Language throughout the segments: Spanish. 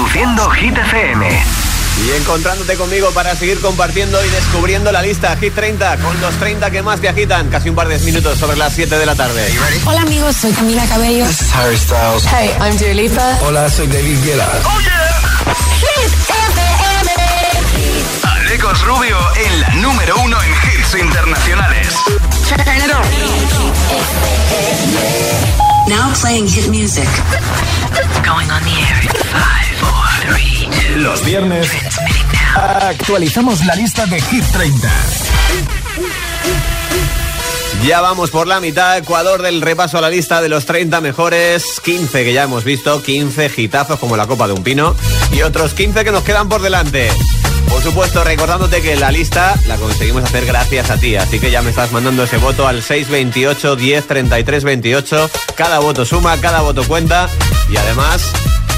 Reproduciendo Hit FM. Y encontrándote conmigo para seguir compartiendo y descubriendo la lista Hit 30 con los 30 que más te agitan. Casi un par de minutos sobre las 7 de la tarde. Hola amigos, soy Camila Cabello. This is Harry Styles. Hey, I'm Dua Lipa. Hola, soy David Guetta. ¡Oh, yeah! Hit FM. Alecos Rubio en la número uno en hits internacionales. Now playing hit music. Going on the air five. Los viernes actualizamos la lista de Hit 30. Ya vamos por la mitad, Ecuador del repaso a la lista de los 30 mejores, 15 que ya hemos visto, 15 hitazos como la copa de un pino y otros 15 que nos quedan por delante. Por supuesto, recordándote que la lista la conseguimos hacer gracias a ti, así que ya me estás mandando ese voto al 628 10 33 28. Cada voto suma, cada voto cuenta y además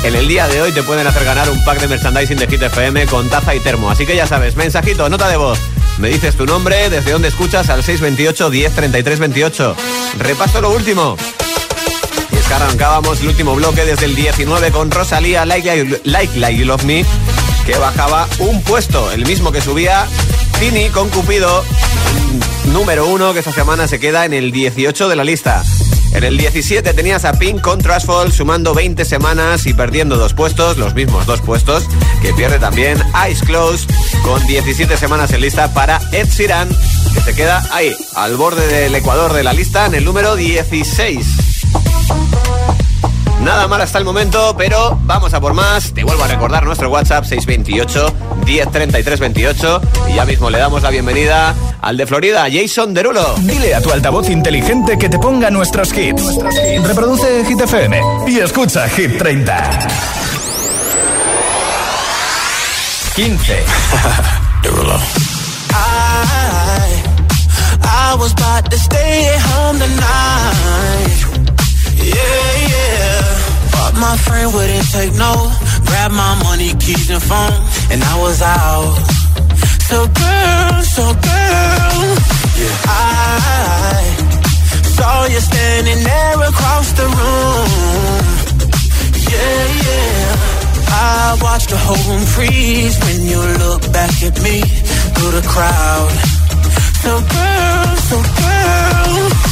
en el día de hoy te pueden hacer ganar un pack de merchandising de Hit FM con taza y termo. Así que ya sabes, mensajito, nota de voz. Me dices tu nombre, desde dónde escuchas al 628 10 33 28. Repaso lo último. Y es que arrancábamos el último bloque desde el 19 con Rosalía Like Like, like, Like You Love Me, que bajaba un puesto, el mismo que subía Tini con Cupido, número uno que esta semana se queda en el 18 de la lista. En el 17 tenías a Pink con Trashfall sumando 20 semanas y perdiendo dos puestos, los mismos dos puestos, que pierde también Eyes Closed con 17 semanas en lista para Ed Sheeran, que se queda ahí, al borde del Ecuador de la lista, en el número 16. Nada mal hasta el momento, pero vamos a por más. Te vuelvo a recordar nuestro WhatsApp 628 1033 28 y ya mismo le damos la bienvenida al de Florida, Jason Derulo. Dile a tu altavoz inteligente que te ponga nuestros hits. Reproduce Hit FM y escucha Hit 30. 15. Derulo. I, I was about to stay home tonight. Yeah, yeah. But my friend wouldn't take no. Grab my money, keys, and phone. And I was out. So, girl, so, girl. Yeah. I saw you standing there across the room. Yeah, yeah. I watched the whole room freeze when you look back at me through the crowd. So girl, so girl,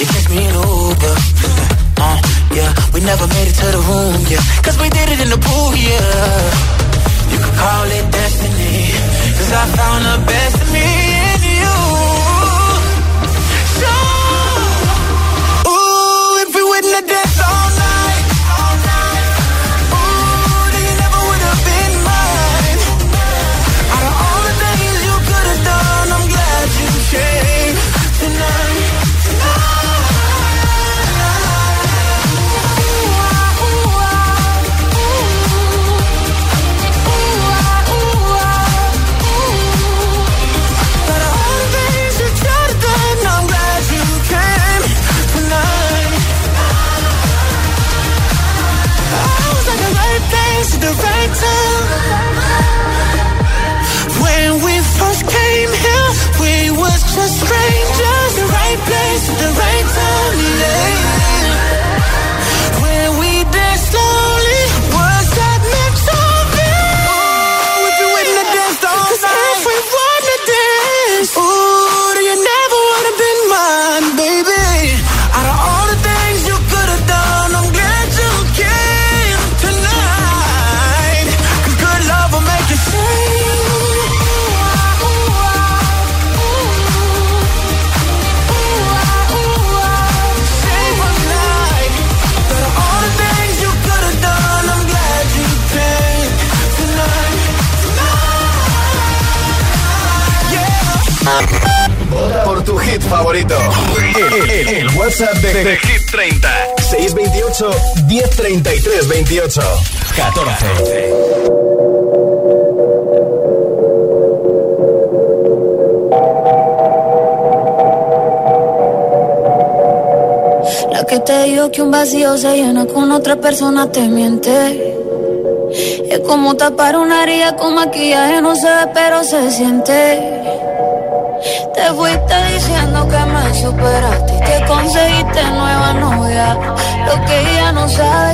you catch me in Uber. Uh, yeah, we never made it to the room, yeah. Cause we did it in the pool, yeah. You could call it destiny. Cause I found the best in me vacío se llena con otra persona te miente. Es como tapar una herida con maquillaje, no se ve, pero se siente. Te fuiste diciendo que me superaste que conseguiste nueva novia. Lo que ella no sabe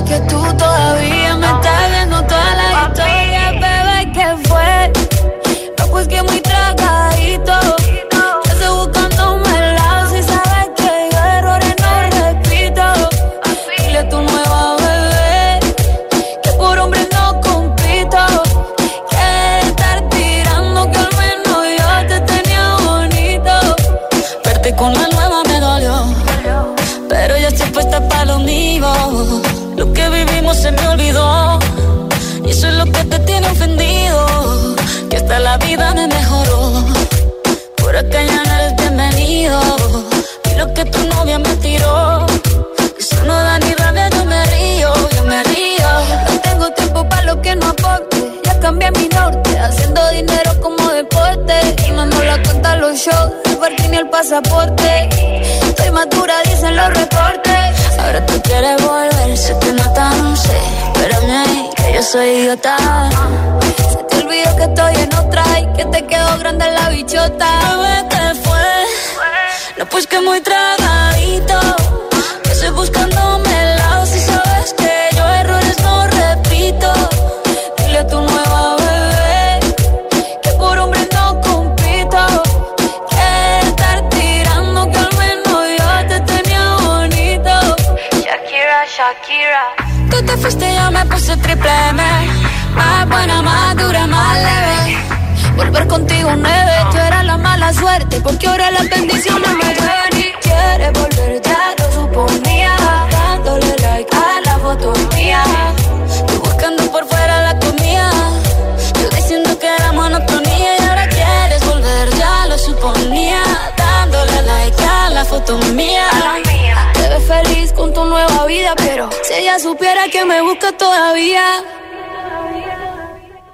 vida, pero si ella supiera que me busca todavía.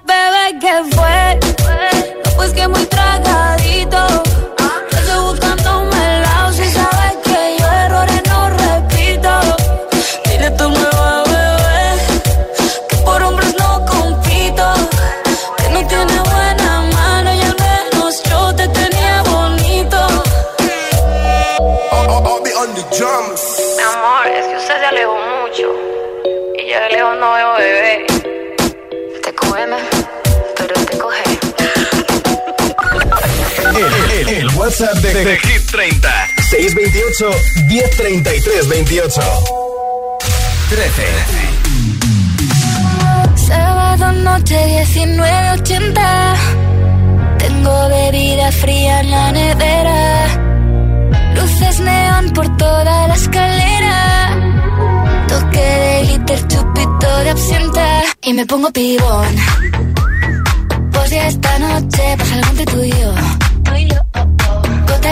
Bebé, ¿qué fue? No, pues que muy tragadito. Yo estoy buscándome el lado si sabes que yo errores no repito. Dile tu nueva bebé que por hombres no compito. Que no tiene buena mano y al menos yo te tenía bonito. Mi amor, de lejos no veo bebé. Te come, pero te coge. El, el- el WhatsApp de, de Hit 30. 628 1033 28 13. Sábado noche 19.80 Tengo bebida fría en la nevera Luces neón por toda la escalera glitter, chupito de absenta. Y me pongo pibón. Pues ya esta noche pasa algo entre tú y yo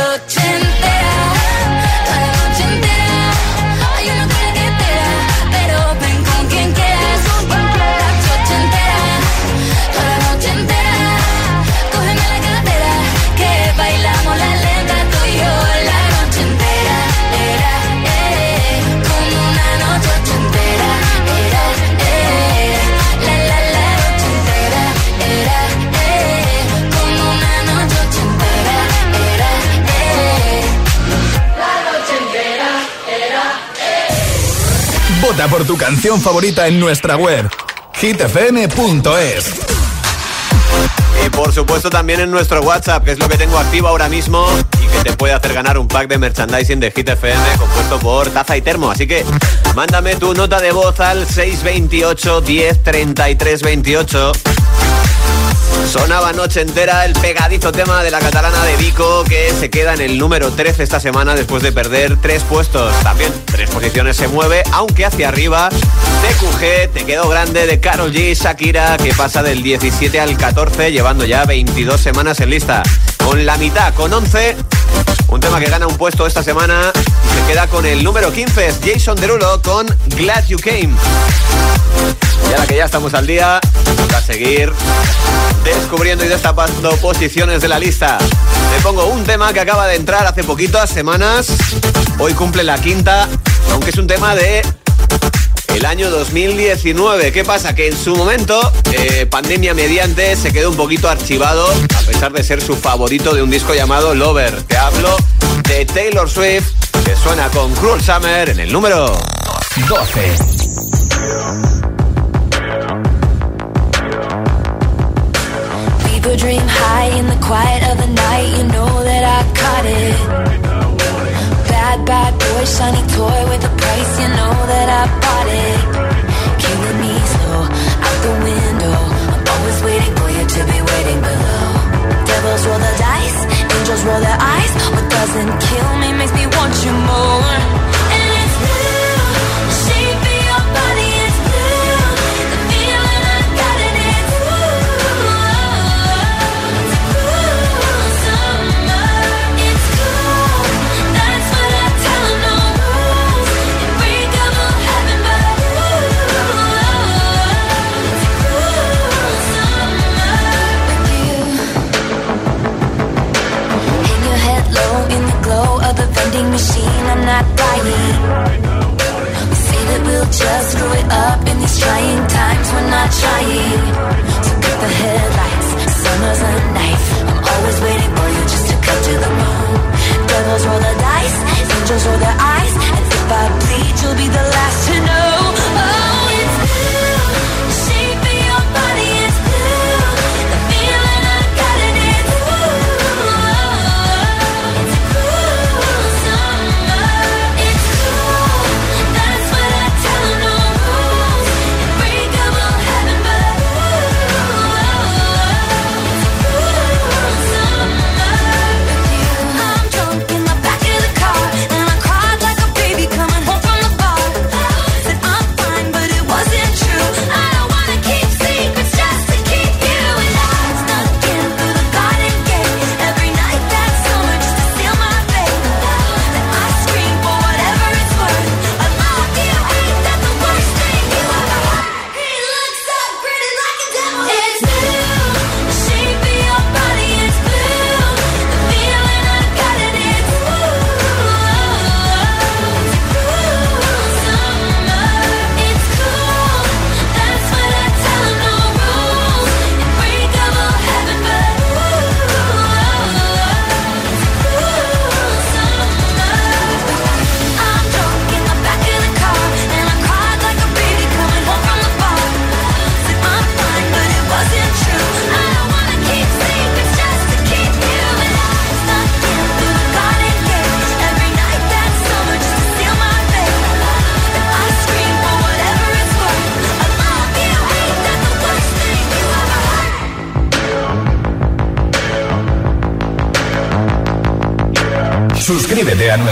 entera, Por tu canción favorita en nuestra web hitfm.es. Y por supuesto también en nuestro WhatsApp, que es lo que tengo activo ahora mismo y que te puede hacer ganar un pack de merchandising de Hit FM compuesto por taza y termo. Así que mándame tu nota de voz al 628 10 33 28. Sonaba noche entera el pegadizo tema de la catalana de Vico que se queda en el número 13 esta semana después de perder tres puestos. También tres posiciones se mueve, aunque hacia arriba. TQG, Te quedó grande de Carol G, Shakira, que pasa del 17 al 14, llevando ya 22 semanas en lista. Con la mitad, con 11, un tema que gana un puesto esta semana se queda con el número 15, es Jason Derulo con Glad You Came. Y ahora que ya estamos al día, toca seguir descubriendo y destapando posiciones de la lista. Te pongo un tema que acaba de entrar hace poquitas semanas. Hoy cumple la quinta, aunque es un tema de el año 2019. ¿Qué pasa? Que en su momento, eh, pandemia mediante, se quedó un poquito archivado, a pesar de ser su favorito de un disco llamado Lover. Te hablo de Taylor Swift, que suena con Cruel Summer en el número 12. People dream high in the quiet of the night. You know that I caught it. Bad, bad boy, shiny toy with a price. You know that I bought it.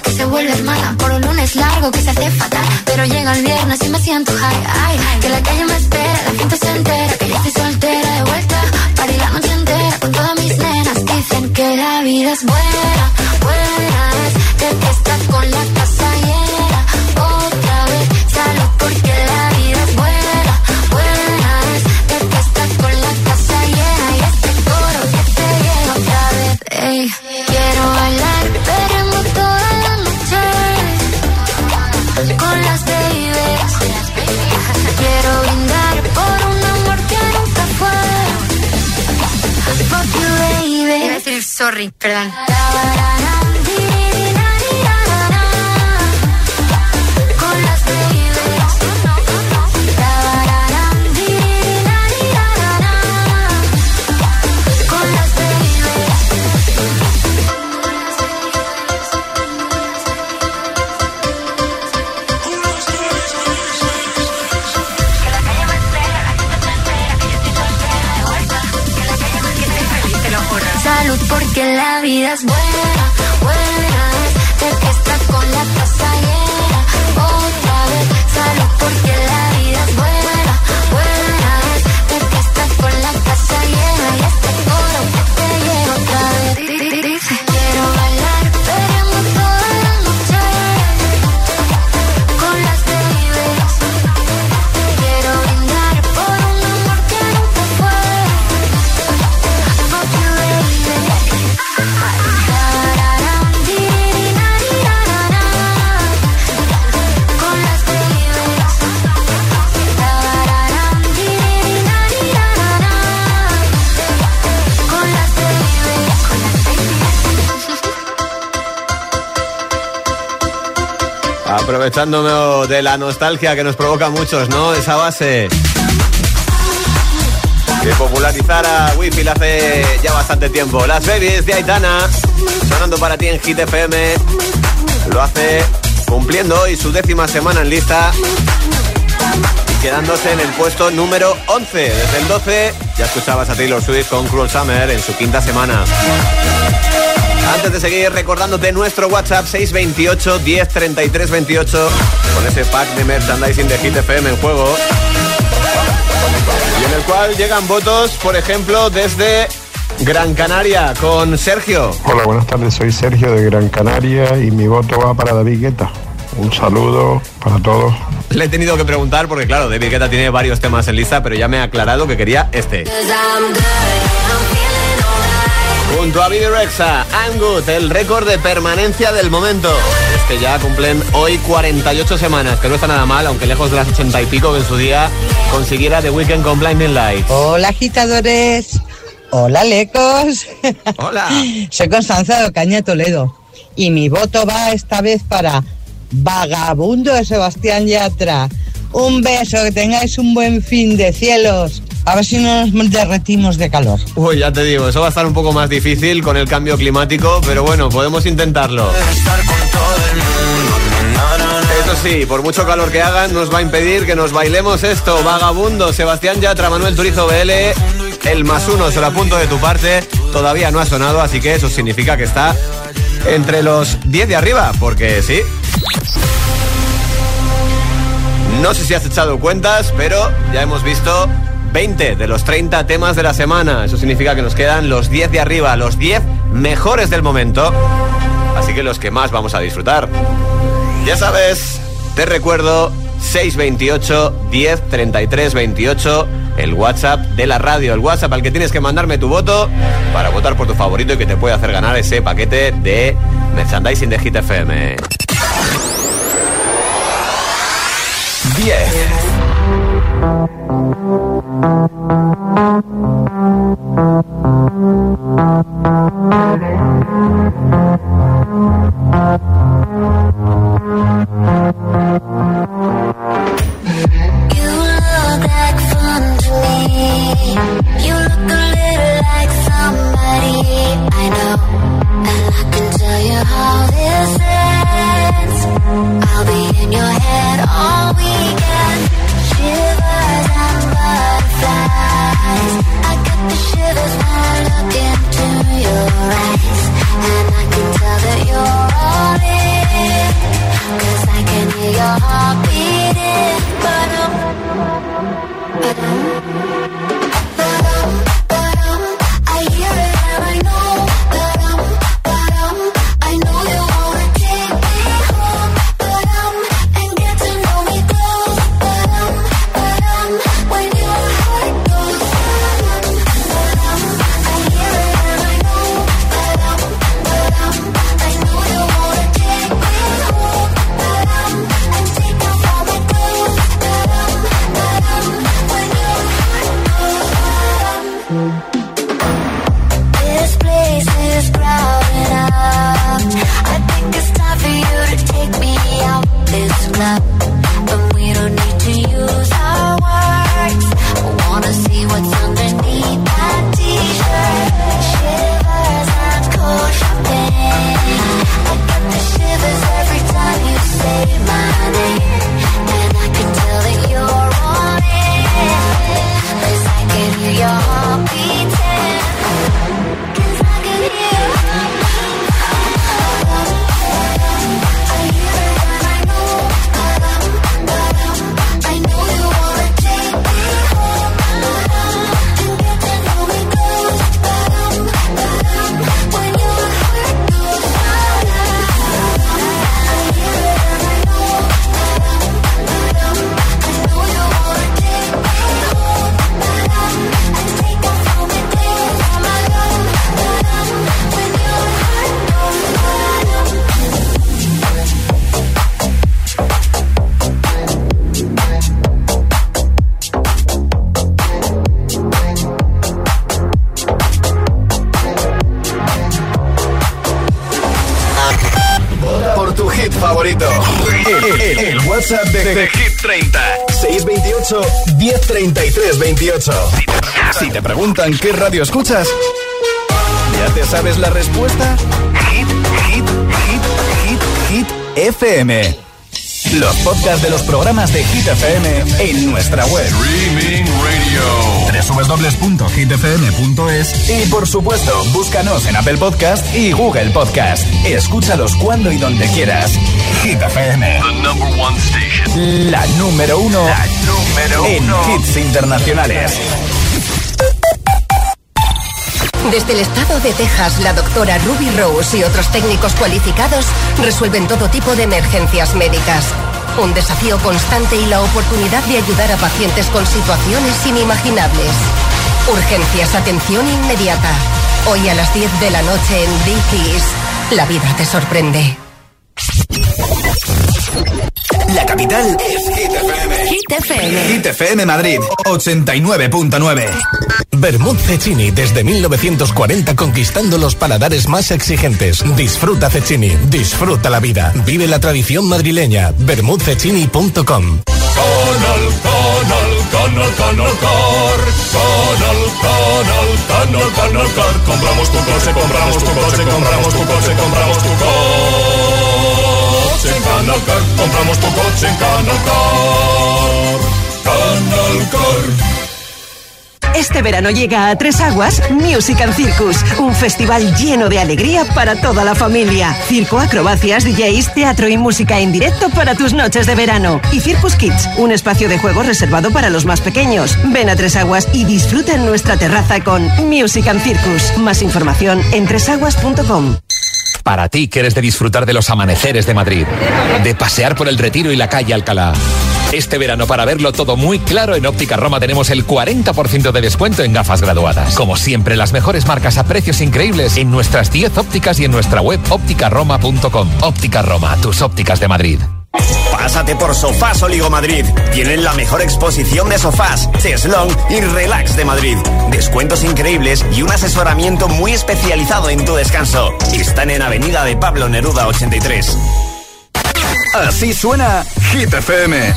Que se vuelve hermana. Por un lunes largo que se hace fatal, pero llega el viernes y me siento high. Ay, que la calle me espera, la gente se entera que yo estoy soltera de vuelta. Para la noche entera con todas mis nenas. Dicen que la vida es buena sorry, perdón. Porque la vida es buena, buena es que está con la casa llena. Otra vez, salud porque la Aprovechándome de la nostalgia que nos provoca a muchos, ¿no? Esa base. Que popularizara Wi-Fi hace ya bastante tiempo. Las Babies de Aitana, sonando para ti en Hit FM. Lo hace cumpliendo hoy su décima semana en lista y quedándose en el puesto número 11. Desde el 12 ya escuchabas a Taylor Swift con Cruel Summer en su quinta semana. Antes de seguir recordándote nuestro WhatsApp 628 10 33 28 con ese pack de merchandising de Hit FM en juego. Y en el cual llegan votos, por ejemplo, desde Gran Canaria con Sergio. Hola, buenas tardes. Soy Sergio de Gran Canaria y mi voto va para David Guetta. Un saludo para todos. Le he tenido que preguntar porque, claro, David Guetta tiene varios temas en lista, pero ya me ha aclarado que quería este. Junto a Bibi Rexa, Good, el récord de permanencia del momento. Es que ya cumplen hoy 48 semanas, que no está nada mal, aunque lejos de las 80 y pico que en su día consiguiera The Weeknd con Blinding Lights. Hola agitadores, hola lecos. Hola. Soy Constanza de Ocaña Toledo y mi voto va esta vez para Vagabundo de Sebastián Yatra. Un beso, que tengáis un buen fin de cielos. A ver si no nos derretimos de calor. Uy, ya te digo, eso va a estar un poco más difícil con el cambio climático, pero bueno, podemos intentarlo. Eso sí, por mucho calor que hagan, nos va a impedir que nos bailemos esto. Vagabundo, Sebastián Yatra, Manuel Turizo BL, el más uno se lo apunto de tu parte. Todavía no ha sonado, así que eso significa que está entre los 10 de arriba, porque sí. No sé si has echado cuentas, pero ya hemos visto 20 de los 30 temas de la semana. Eso significa que nos quedan los 10 de arriba, los 10 mejores del momento. Así que los que más vamos a disfrutar. Ya sabes, te recuerdo 628 10 33 28, el WhatsApp de la radio, el WhatsApp al que tienes que mandarme tu voto para votar por tu favorito y que te puede hacer ganar ese paquete de merchandising de Hit FM. 10. Thank you. Preguntan qué radio escuchas, ¿ya te sabes la respuesta? Hit, hit, hit, hit, hit, FM. Los podcasts de los programas de Hit FM en nuestra web. Streaming Radio. www.hitfm.es y por supuesto, búscanos en Apple Podcast y Google Podcast. Escúchalos cuando y donde quieras. Hit FM. The number one station. La número uno, La número en hits internacionales. Desde el estado de Texas, la doctora Ruby Rose y otros técnicos cualificados resuelven todo tipo de emergencias médicas. Un desafío constante y la oportunidad de ayudar a pacientes con situaciones inimaginables. Urgencias, atención inmediata. Hoy a las 10 de la noche en Dickies. La vida te sorprende. La capital es Hit FM. Hit FM. Hit FM Madrid 89.9. Bermud Cecchini desde 1940 conquistando los paladares más exigentes. Disfruta Cecchini, disfruta la vida. Vive la tradición madrileña. bermudcecchini.com Canal, canal, canal, canal car. Canal, canal, canal, canal car. Compramos tu coche, compramos tu coche, compramos tu coche, compramos tu coche en Canal Car. Compramos tu coche en Canal Car. Canal Car. Este verano llega a Tres Aguas Music and Circus, un festival lleno de alegría para toda la familia. Circo, acrobacias, DJs, teatro y música en directo para tus noches de verano. Y Circus Kids, un espacio de juego reservado para los más pequeños. Ven a Tres Aguas y disfruta en nuestra terraza con Music and Circus. Más información en tresaguas.com. Para ti que eres de disfrutar de los amaneceres de Madrid, de pasear por el Retiro y la calle Alcalá. Este verano, para verlo todo muy claro, en Óptica Roma tenemos el 40% de descuento en gafas graduadas. Como siempre, las mejores marcas a precios increíbles en nuestras 10 ópticas y en nuestra web ópticaroma.com. Óptica Roma, tus ópticas de Madrid. Pásate por Sofás Oligo Madrid. Tienen la mejor exposición de sofás, cheslong y relax de Madrid. Descuentos increíbles y un asesoramiento muy especializado en tu descanso. Están en Avenida de Pablo Neruda 83. Así suena Hit FM.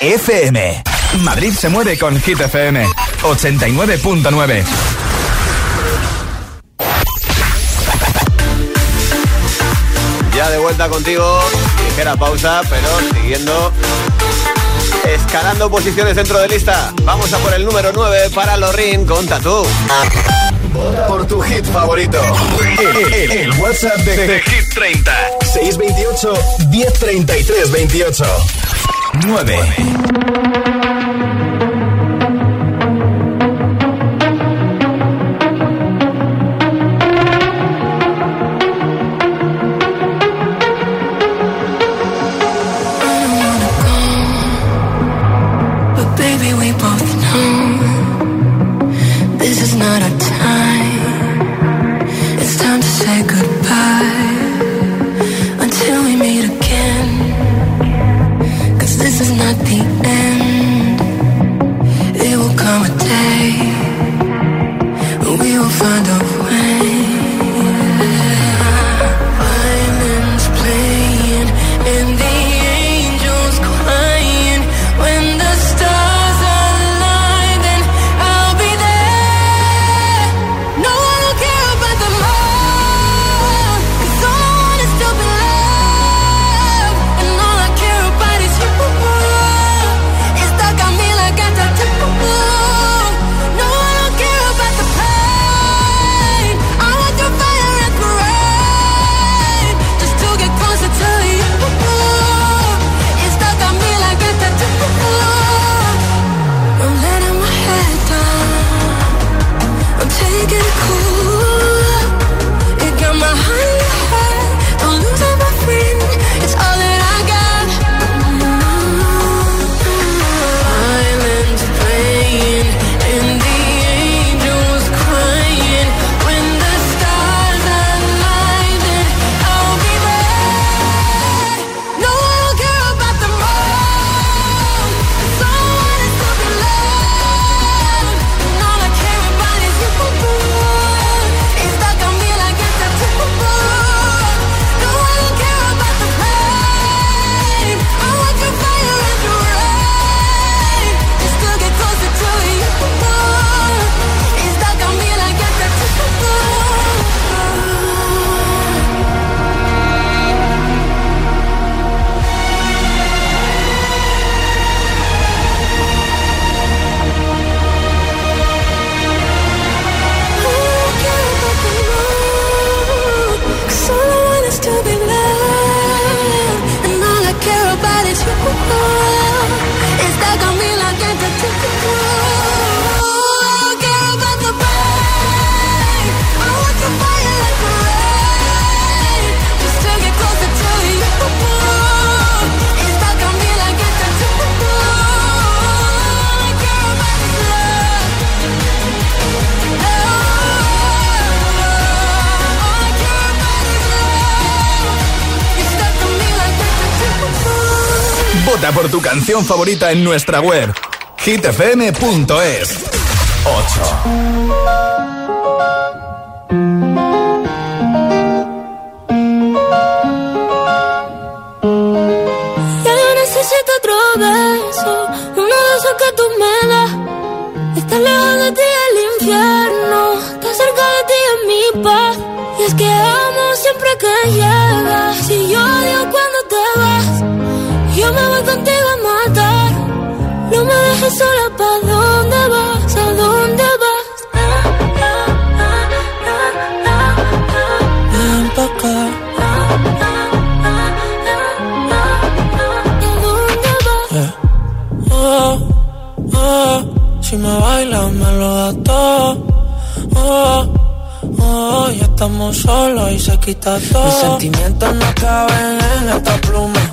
FM. Madrid se mueve con Hit FM 89.9. Ya de vuelta contigo, ligera pausa, pero siguiendo escalando posiciones dentro de lista. Vamos a por el número 9 para Lorin con Tatú. Vota por tu hit favorito. El, el- el WhatsApp de, de Hit 30. 628 1033 28. 9. Canción favorita en nuestra web hitfm.es 8 Ya yo necesito otro beso, uno de esos que tú me das. Está lejos de ti el infierno, está cerca de ti en mi paz. Y es que amo siempre que llegas, y yo dejes sola, ¿pa' dónde vas? ¿A dónde vas? Ven pa' acá. Yeah. Oh, oh, si me bailas me lo das todo. Oh, oh, ya estamos solos y se quita todo. Mis sentimientos no caben en esta pluma.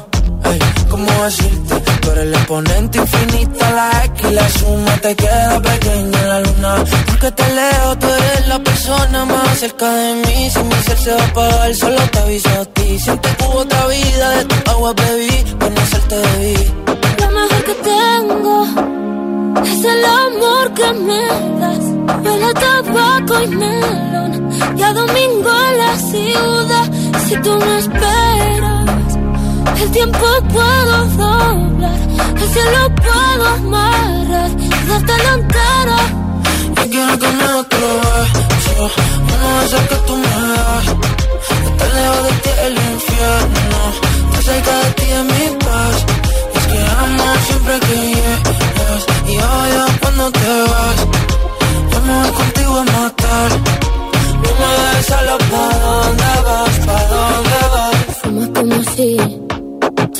¿Cómo decirte? Tú eres el exponente infinito, la X la suma te queda pequeña en la luna. Porque te leo, tú eres la persona más cerca de mí. Si mi ser se va a apagar, solo te aviso a ti. Siento que hubo otra vida, de tu agua bebí, conocerte debí. Lo mejor que tengo es el amor que me das. Huele a tabaco y melón. Y a domingo en la ciudad. Si tú me esperas, el tiempo puedo doblar. El cielo puedo amarrar darte la entera. Yo quiero que me otro beso, uno de esos que tú me das. Estar lejos de ti el infierno, estar cerca de ti es mi paz. Es que amo siempre que llegas y odio cuando te vas. Yo me voy contigo a matar, no me dejes solo pa' dónde vas,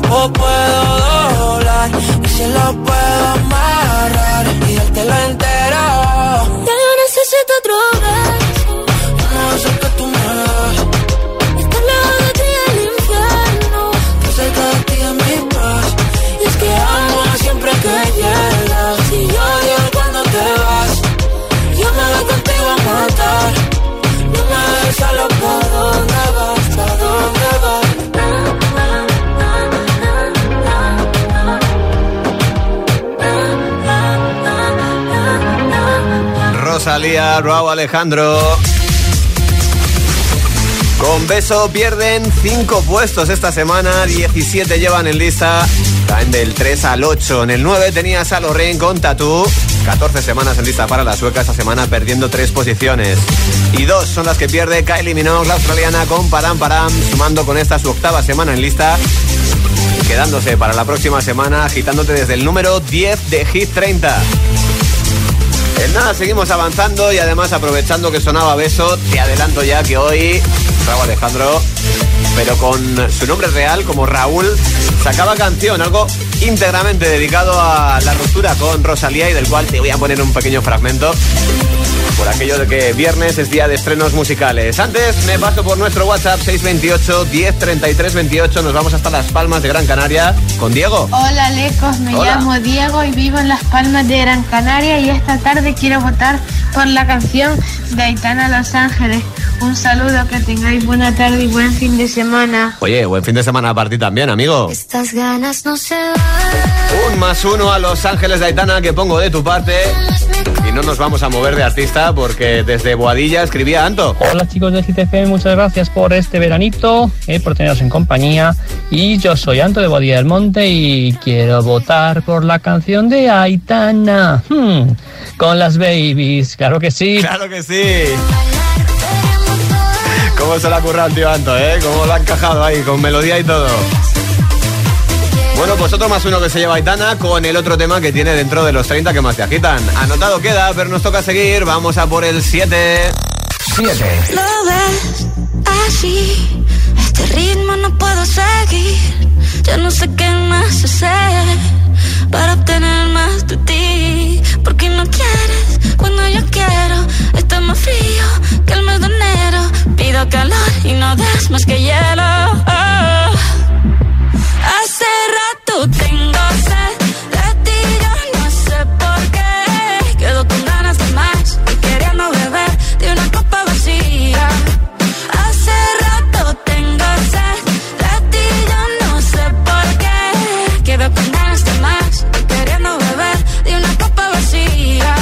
tiempo puedo doblar y se lo puedo amarrar y dártelo entero. Ya yo necesito otro. Rosalía, Raúl Alejandro. Con beso pierden 5 puestos esta semana, 17 llevan en lista, caen del 3 al 8. En el 9 tenías a Lorraine con Tatú, 14 semanas en lista para la sueca esta semana perdiendo 3 posiciones. Y 2 son las que pierde Kylie Minogue, la australiana, con Param Param, sumando con esta su octava semana en lista quedándose para la próxima semana agitándote desde el número 10 de Hit 30. En nada, seguimos avanzando y además aprovechando que sonaba beso, te adelanto ya que hoy Raúl Alejandro, pero con su nombre real como Raúl, sacaba canción, algo íntegramente dedicado a la ruptura con Rosalía y del cual te voy a poner un pequeño fragmento por aquello de que viernes es día de estrenos musicales. Antes me paso por nuestro WhatsApp 628 1033 28, nos vamos hasta Las Palmas de Gran Canaria con Diego. Hola Lecos, me Hola. llamo Diego y vivo en Las Palmas de Gran Canaria y esta tarde quiero votar por la canción de Aitana Los Ángeles. Un saludo, que tengáis buena tarde y buen fin de semana. Oye, buen fin de semana para ti también, amigo. Estas ganas no se van. Un más uno a Los Ángeles de Aitana que pongo de tu parte. Y no nos vamos a mover de artista porque desde Boadilla escribía Anto. Hola chicos de GTFM, muchas gracias por este veranito, eh, por teneros en compañía. Y yo soy Anto de Boadilla del Monte y quiero votar por la canción de Aitana. Hmm, con las babies, claro que sí. Claro que sí. ¿Cómo se le ha currado tío Anto, eh? ¿Cómo lo ha encajado ahí, con melodía y todo? Bueno, pues otro más uno que se lleva Aitana con el otro tema que tiene dentro de los 30 que más te agitan. Anotado queda, pero nos toca seguir. Vamos a por el 7. 7. Lo ves así, este ritmo no puedo seguir. Ya no sé qué más hacer para obtener más de ti. Porque no quieres cuando yo quiero. Está más frío que el mes de enero. Pido calor y no das más que hielo. Oh. Hace rato tengo sed de ti, yo no sé por qué. Quedo con ganas de más y queriendo beber de una copa vacía. Hace rato tengo sed de ti, yo no sé por qué. Quedo con ganas de más y queriendo beber de una copa vacía.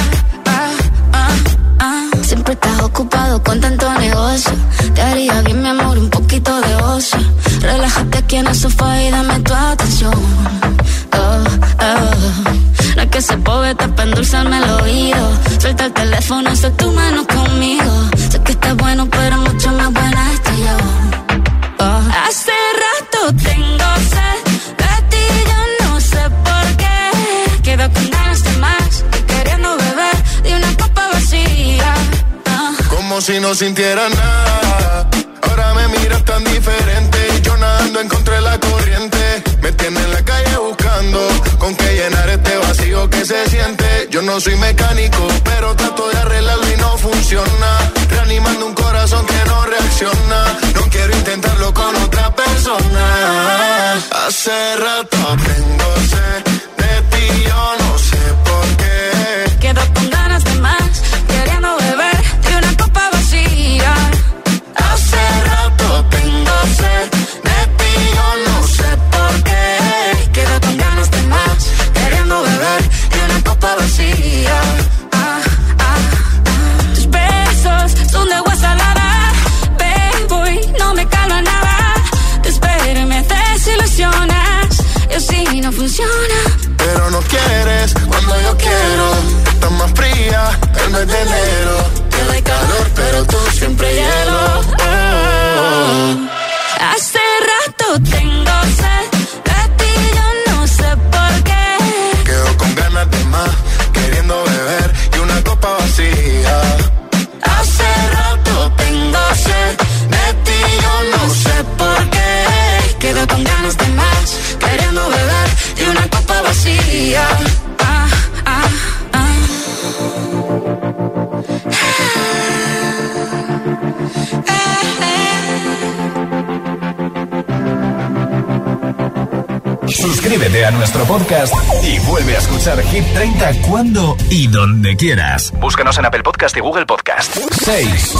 Ah, ah, ah. Siempre estás ocupado con tanto negocio. Te haría bien, aquí en el sofá y dame tu atención. Oh, oh. No es que se poeta para endulzarme el oído. Suelta el teléfono, haz tu mano conmigo. Sé que está bueno, pero mucho más buena estoy yo. Oh. Hace rato tengo sed de ti, yo no sé por qué. Quedo con ganas de más, queriendo beber de una copa vacía. Ah. Como si no sintiera nada. Se siente. Yo no soy mecánico, pero trato de arreglarlo y no funciona. Reanimando un corazón que no reacciona. No quiero intentarlo con otra persona. Hace rato tengo sed funciona. Pero no quieres cuando yo quiero. Estás más fría el mes de enero. Suscríbete a nuestro podcast y vuelve a escuchar Hit 30 cuando y donde quieras. Búscanos en Apple Podcast y Google Podcast. 6.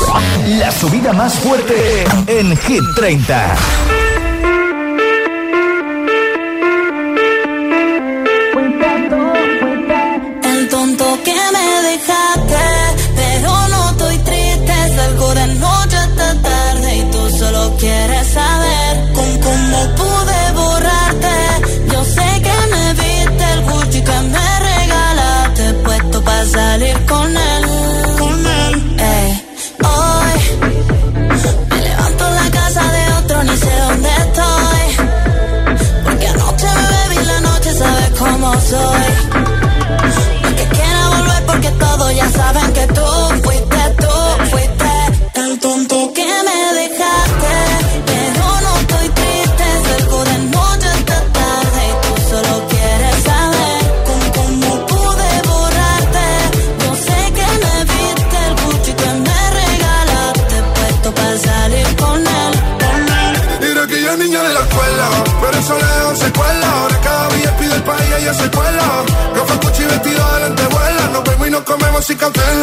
La subida más fuerte en Hit 30.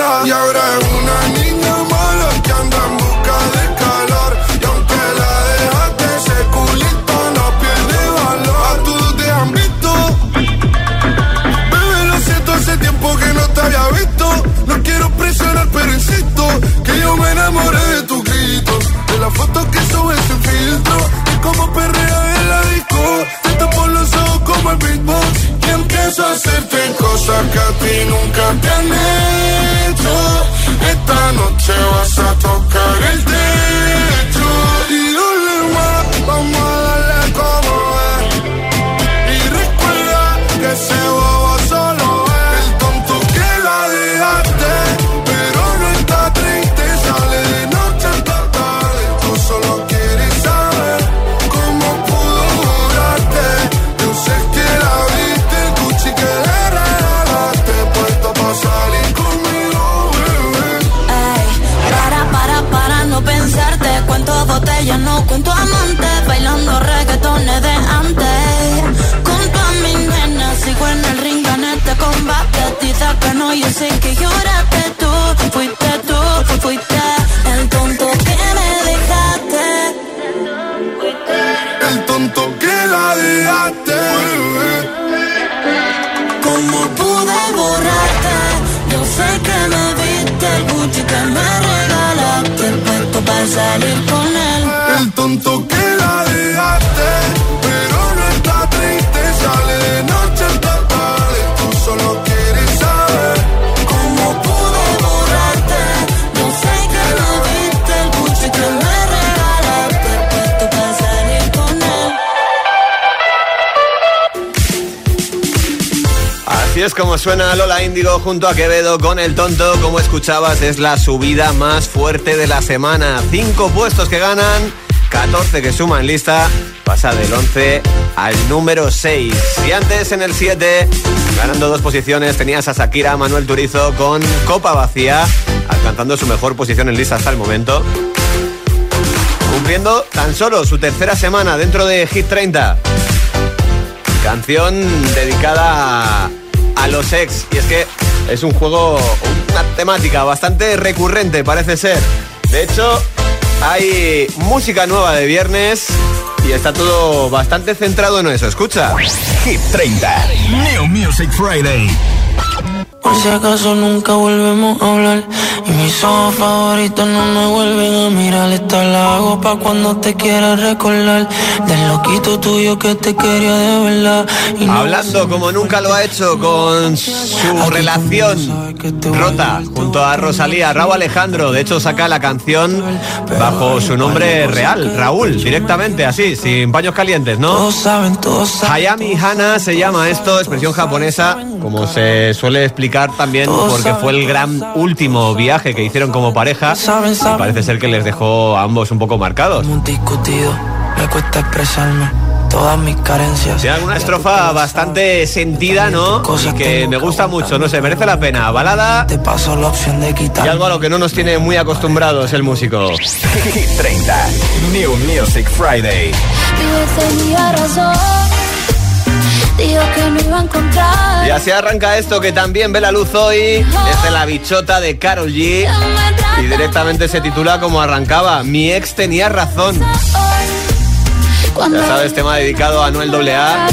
Cautela. Y ahora es una niña mala que anda suena Lola Índigo junto a Quevedo con el tonto. Como escuchabas, es la subida más fuerte de la semana. Cinco puestos que ganan, 14 que suman lista. Pasa del 11 al número 6. Y antes en el 7, ganando dos posiciones, tenías a Shakira Manuel Turizo con Copa Vacía, alcanzando su mejor posición en lista hasta el momento. Cumpliendo tan solo su tercera semana dentro de Hit 30. Canción dedicada a, a los ex. Y es que es un juego, una temática bastante recurrente, parece ser. De hecho, hay música nueva de viernes y está todo bastante centrado en eso. Escucha. Hit 30. New Music Friday. Por si acaso nunca volvemos a hablar. Y mis ojos favoritos no me vuelven a mirar. Esta la hago pa' cuando te quieras recordar. Del loquito tuyo que te quería de verdad. Y no Hablando como nunca lo ha hecho con su relación rota junto a Rosalía, Raúl Alejandro. De hecho, saca la canción bajo su nombre real, Raúl, directamente, así, sin paños calientes, ¿no? Todos saben, todos saben Hayami Hana se llama esto, expresión japonesa, como se suele explicar también porque fue el gran último viaje que hicieron como pareja y parece ser que les dejó a ambos un poco marcados. discutido Me cuesta expresarme todas mis carencias Tiene alguna estrofa bastante sentida, ¿no? Y que me gusta mucho, no sé, merece la pena. Balada Te paso la opción de quitar y algo a lo que no nos tiene muy acostumbrados el músico. Hit 30. New Music Friday. Y tenía razón. Dijo que no iba a encontrar. Y así arranca esto que también ve la luz hoy. Es de la bichota de Carol G. Y directamente se titula como arrancaba. Mi ex tenía razón. Ya sabes, tema dedicado a Noel AA.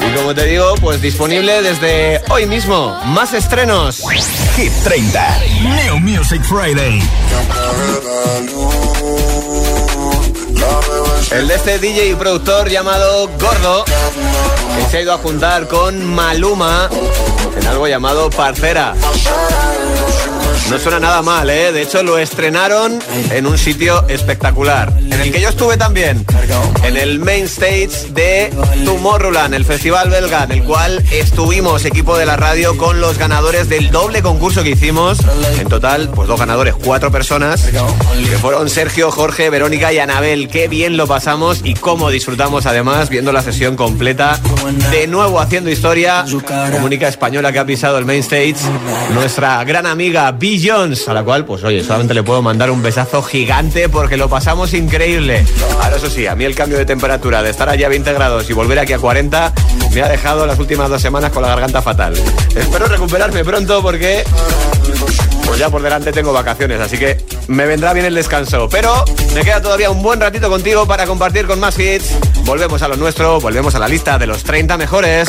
Y como te digo, pues disponible desde hoy mismo. Más estrenos. Hit 30. New Music Friday. El de este DJ y productor llamado Gordo, que se ha ido a juntar con Maluma en algo llamado Parcera. No suena nada mal, ¿eh? De hecho, lo estrenaron en un sitio espectacular. En el que yo estuve también. En el main stage de Tomorrowland, el festival belga, en el cual estuvimos, equipo de la radio, con los ganadores del doble concurso que hicimos. En total, pues dos ganadores, cuatro personas, que fueron Sergio, Jorge, Verónica y Anabel. Qué bien lo pasamos y cómo disfrutamos además viendo la sesión completa. De nuevo haciendo historia, como única española que ha pisado el main stage, nuestra gran amiga. A la cual, pues oye, solamente le puedo mandar un besazo gigante porque lo pasamos increíble. Ahora, eso sí, a mí el cambio de temperatura de estar allá a 20 grados y volver aquí a 40 me ha dejado las últimas dos semanas con la garganta fatal. Espero recuperarme pronto porque pues ya por delante tengo vacaciones, así que me vendrá bien el descanso. Pero me queda todavía un buen ratito contigo para compartir con más hits. Volvemos a lo nuestro, volvemos a la lista de los 30 mejores.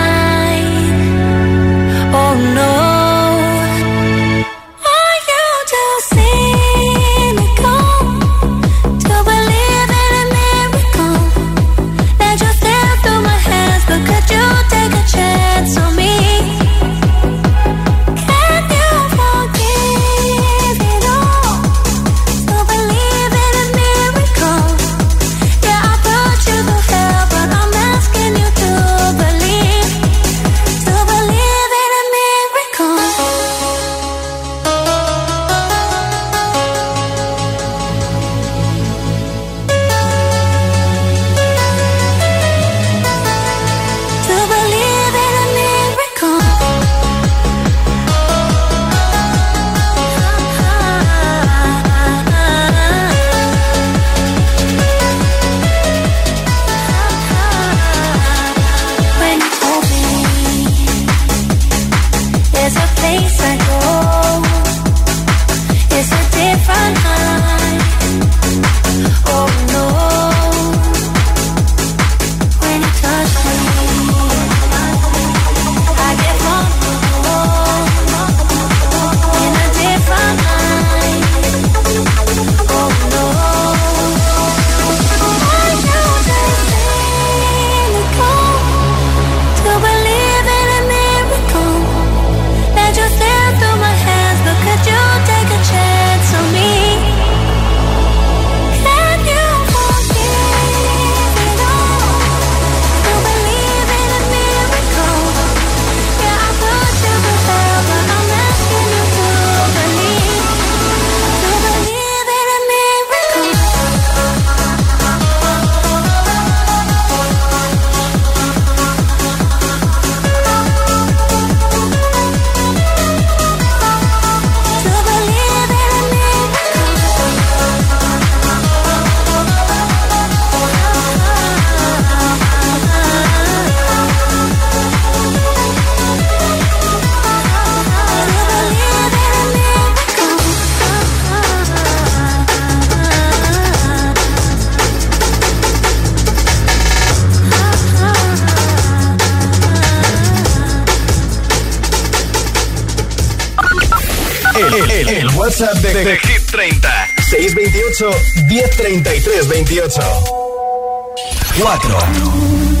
WhatsApp de, de Hit 30. 628 1033 28. 4.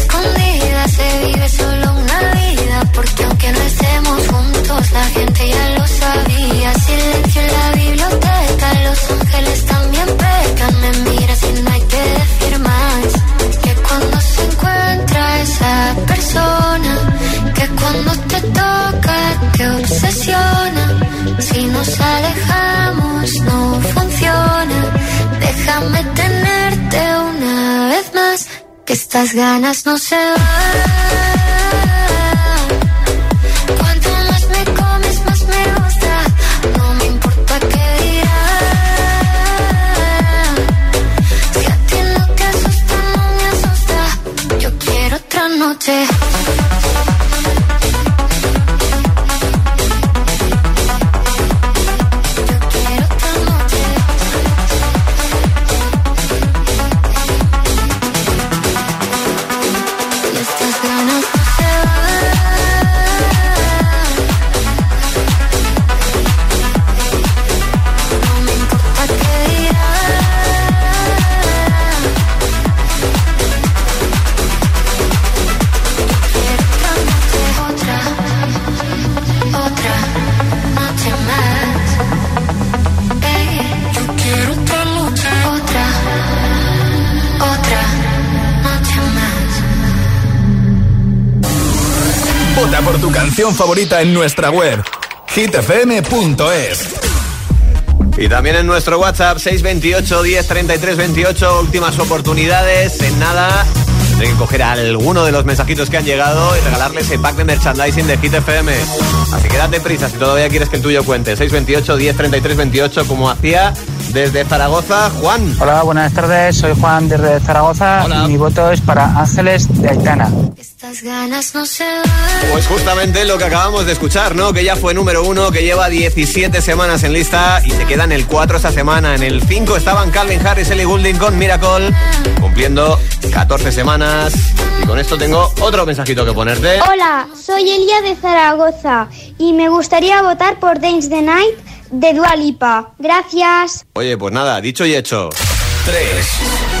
estas ganas no se van. Cuanto más me comes, más me gusta. No me importa qué dirán. Si a ti no te asusta, no me asusta. Yo quiero otra noche. Canción favorita en nuestra web. hitfm.es Y también en nuestro WhatsApp 628 10 33 28, últimas oportunidades. En nada, hay que coger alguno de los mensajitos que han llegado y regalarle ese pack de merchandising de Hit FM. Así que date prisa si todavía quieres que el tuyo cuente. 628 10 33 28, como hacía desde Zaragoza, Juan. Hola, buenas tardes. Soy Juan desde Zaragoza y mi voto es para Ángeles de Aitana. Ganas no se van. Pues justamente lo que acabamos de escuchar, ¿no? Que ya fue número uno, que lleva 17 semanas en lista y se queda en el 4 esta semana. En el 5 estaban Calvin Harris, Ellie Goulding con Miracle, cumpliendo 14 semanas. Y con esto tengo otro mensajito que ponerte. Hola, soy Elia de Zaragoza y me gustaría votar por Dance the Night de Dua Lipa. Gracias. Oye, pues nada, dicho y hecho. 3.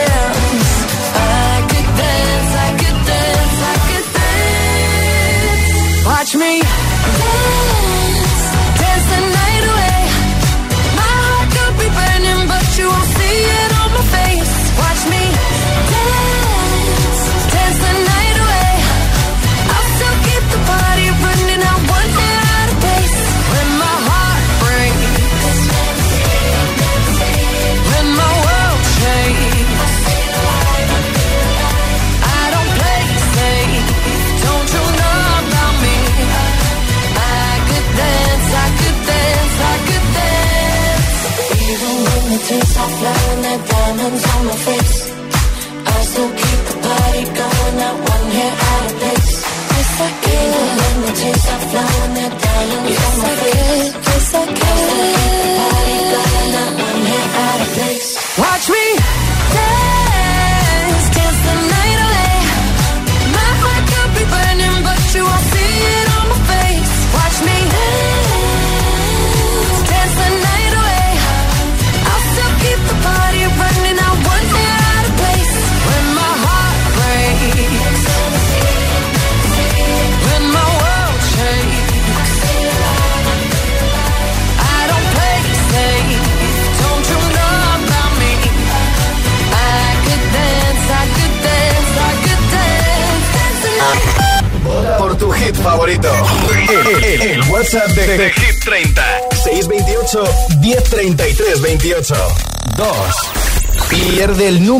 watch me dance.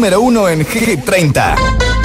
Número uno en Hit 30.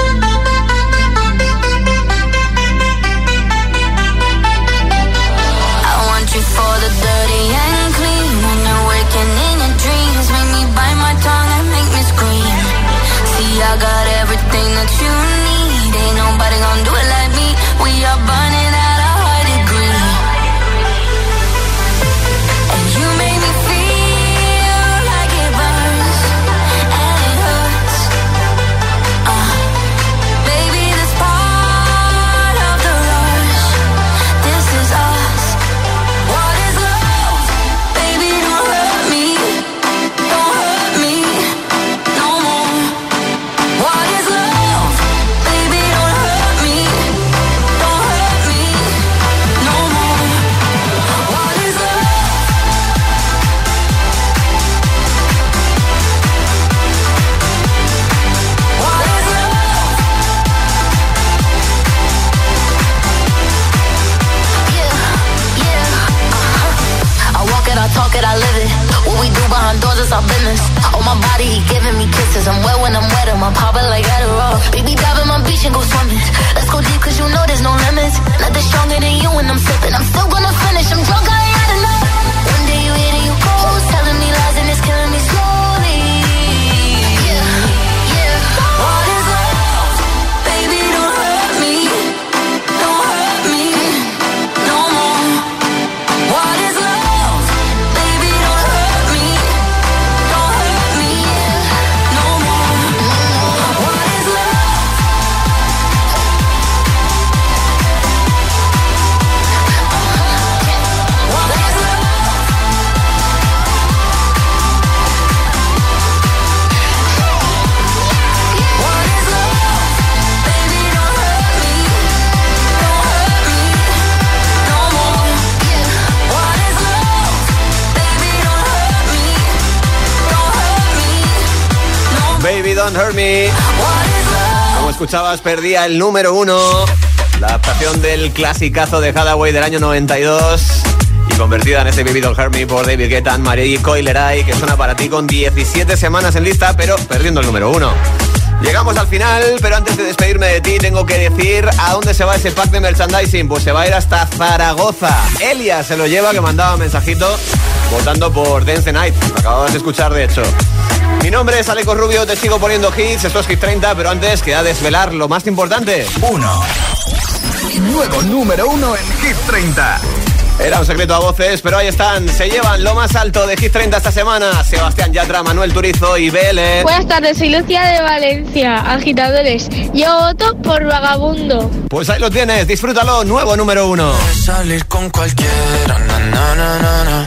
Don't. Como escuchabas, perdía el número uno. La adaptación del clasicazo de Hathaway del año 92 y convertida en este Baby Don't Hurt Me por David Guetta, Marie Coileray, que suena para ti con 17 semanas en lista, pero perdiendo el número uno. Llegamos al final, pero antes de despedirme de ti tengo que decir a dónde se va ese pack de merchandising. Pues se va a ir hasta Zaragoza. Elia se lo lleva, que mandaba mensajito votando por Dance the Night. Lo acababas de escuchar, de hecho. Mi nombre es Aleco Rubio, te sigo poniendo hits, esto es Hit 30, pero antes queda desvelar lo más importante. Uno. Nuevo número uno en Hit 30. Era un secreto a voces, pero ahí están. Se llevan lo más alto de Hit 30 esta semana. Sebastián Yatra, Manuel Turizo y BL. Buenas tardes, soy Lucia de Valencia, agitadores. Yo voto por vagabundo. Pues ahí lo tienes, disfrútalo. Nuevo número uno. Salir con cualquiera, na, na, na, na, na.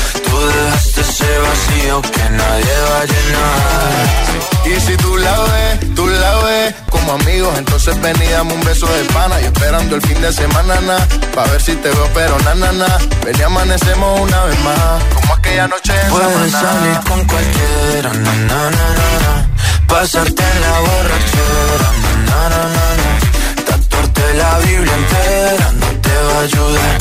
dejaste ese vacío que nadie va a llenar. Y si tú la ves, tú la ves como amigos, entonces ven y dame un beso de pana. Y esperando el fin de semana, na, pa' ver si te veo, pero na, na, na. Ven y amanecemos una vez más, como aquella noche en Puedes Samaná. salir con cualquiera, na, na, na, na, na. Pasarte en la borrachera, na, na, na, na, na. Tatuarte la Biblia entera no te va a ayudar.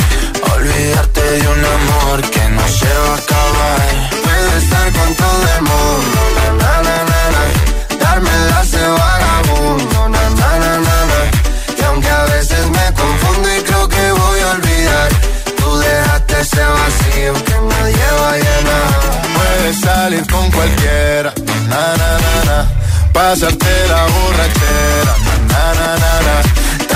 Olvidarte de un amor que no se va a acabar. Puedes estar con todo el mundo, na, na, na, na. Darme las de vagabundo. Y aunque a veces me confundo y creo que voy a olvidar, tú dejaste ese vacío que nadie va a llenar. Puedes salir con cualquiera, na, na, na, na. Pasarte la na, na.